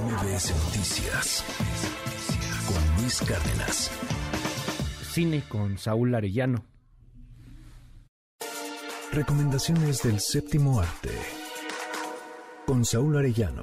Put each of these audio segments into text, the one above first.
MBS Noticias con Luis Cárdenas. Cine con Saúl Arellano. Recomendaciones del séptimo arte con Saúl Arellano.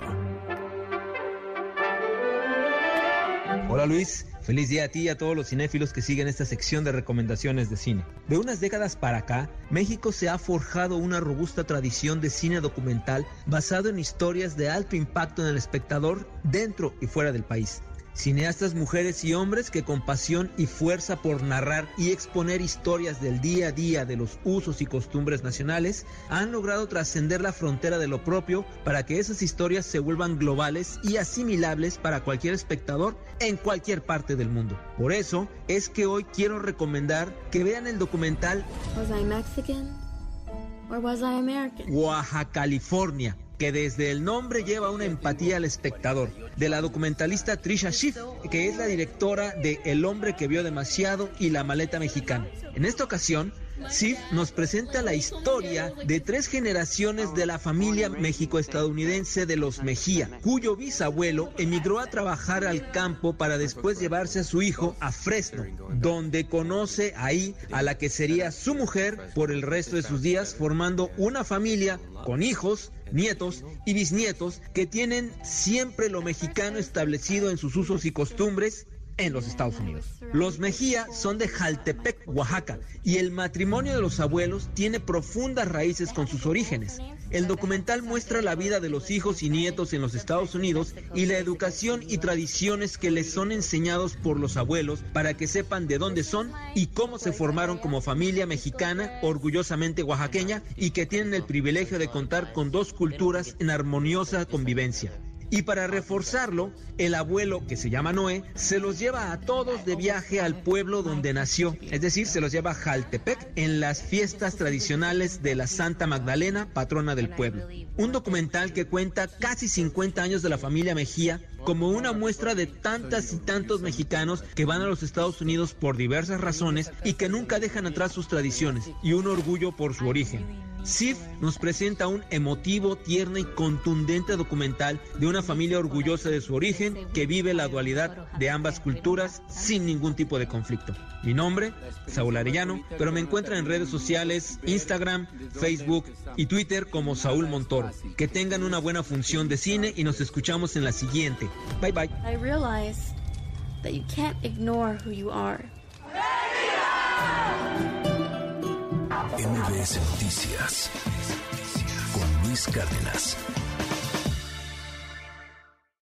Hola Luis, feliz día a ti y a todos los cinéfilos que siguen esta sección de recomendaciones de cine. De unas décadas para acá, México se ha forjado una robusta tradición de cine documental basado en historias de alto impacto en el espectador dentro y fuera del país. Cineastas mujeres y hombres que con pasión y fuerza por narrar y exponer historias del día a día de los usos y costumbres nacionales han logrado trascender la frontera de lo propio para que esas historias se vuelvan globales y asimilables para cualquier espectador en cualquier parte del mundo. Por eso es que hoy quiero recomendar que vean el documental Was I Mexican or was I American? Oaxaca, California que desde el nombre lleva una empatía al espectador, de la documentalista Trisha Schiff, que es la directora de El hombre que vio demasiado y La maleta mexicana. En esta ocasión, Sif nos presenta la historia de tres generaciones de la familia México-estadounidense de los Mejía, cuyo bisabuelo emigró a trabajar al campo para después llevarse a su hijo a Fresno, donde conoce ahí a la que sería su mujer por el resto de sus días, formando una familia con hijos, nietos y bisnietos que tienen siempre lo mexicano establecido en sus usos y costumbres en los Estados Unidos. Los Mejía son de Jaltepec, Oaxaca, y el matrimonio de los abuelos tiene profundas raíces con sus orígenes. El documental muestra la vida de los hijos y nietos en los Estados Unidos y la educación y tradiciones que les son enseñados por los abuelos para que sepan de dónde son y cómo se formaron como familia mexicana orgullosamente oaxaqueña y que tienen el privilegio de contar con dos culturas en armoniosa convivencia. Y para reforzarlo, el abuelo, que se llama Noé, se los lleva a todos de viaje al pueblo donde nació, es decir, se los lleva a Jaltepec en las fiestas tradicionales de la Santa Magdalena, patrona del pueblo. Un documental que cuenta casi 50 años de la familia Mejía como una muestra de tantas y tantos mexicanos que van a los Estados Unidos por diversas razones y que nunca dejan atrás sus tradiciones y un orgullo por su origen. Sif nos presenta un emotivo, tierno y contundente documental de una familia orgullosa de su origen que vive la dualidad de ambas culturas sin ningún tipo de conflicto. Mi nombre, Saúl Arellano, pero me encuentran en redes sociales, Instagram, Facebook y Twitter como Saúl Montoro. Que tengan una buena función de cine y nos escuchamos en la siguiente. Bye bye. I that you can't ignore who you are. Noticias con Luis Cárdenas.